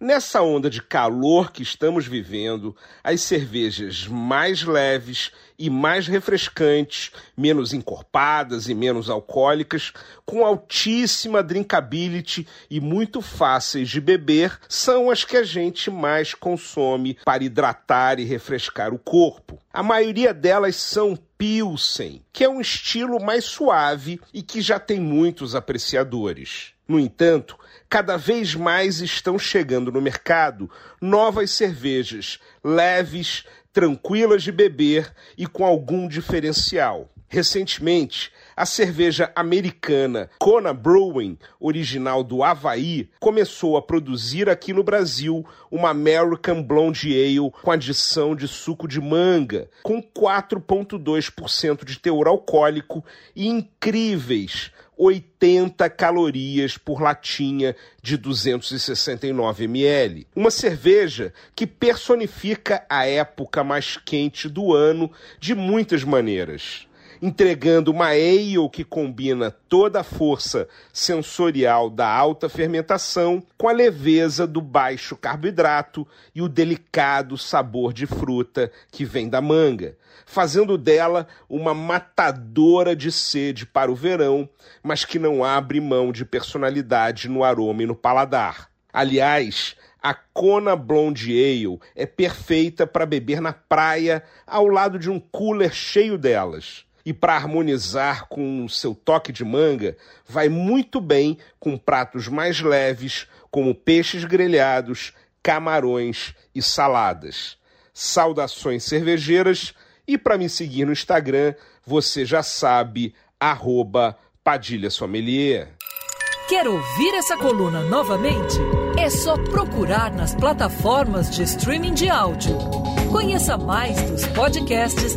Nessa onda de calor que estamos vivendo, as cervejas mais leves e mais refrescantes, menos encorpadas e menos alcoólicas, com altíssima drinkability e muito fáceis de beber, são as que a gente mais consome para hidratar e refrescar o corpo. A maioria delas são Pilsen, que é um estilo mais suave e que já tem muitos apreciadores. No entanto, cada vez mais estão chegando no mercado novas cervejas leves, tranquilas de beber e com algum diferencial. Recentemente, a cerveja americana Kona Brewing, original do Havaí, começou a produzir aqui no Brasil uma American Blonde Ale com adição de suco de manga, com 4,2% de teor alcoólico e incríveis 80 calorias por latinha de 269 ml. Uma cerveja que personifica a época mais quente do ano de muitas maneiras entregando uma ale que combina toda a força sensorial da alta fermentação com a leveza do baixo carboidrato e o delicado sabor de fruta que vem da manga, fazendo dela uma matadora de sede para o verão, mas que não abre mão de personalidade no aroma e no paladar. Aliás, a Kona Blonde Ale é perfeita para beber na praia ao lado de um cooler cheio delas e para harmonizar com o seu toque de manga, vai muito bem com pratos mais leves, como peixes grelhados, camarões e saladas. Saudações cervejeiras e para me seguir no Instagram, você já sabe, arroba Padilha Sommelier. Quer ouvir essa coluna novamente? É só procurar nas plataformas de streaming de áudio. Conheça mais dos podcasts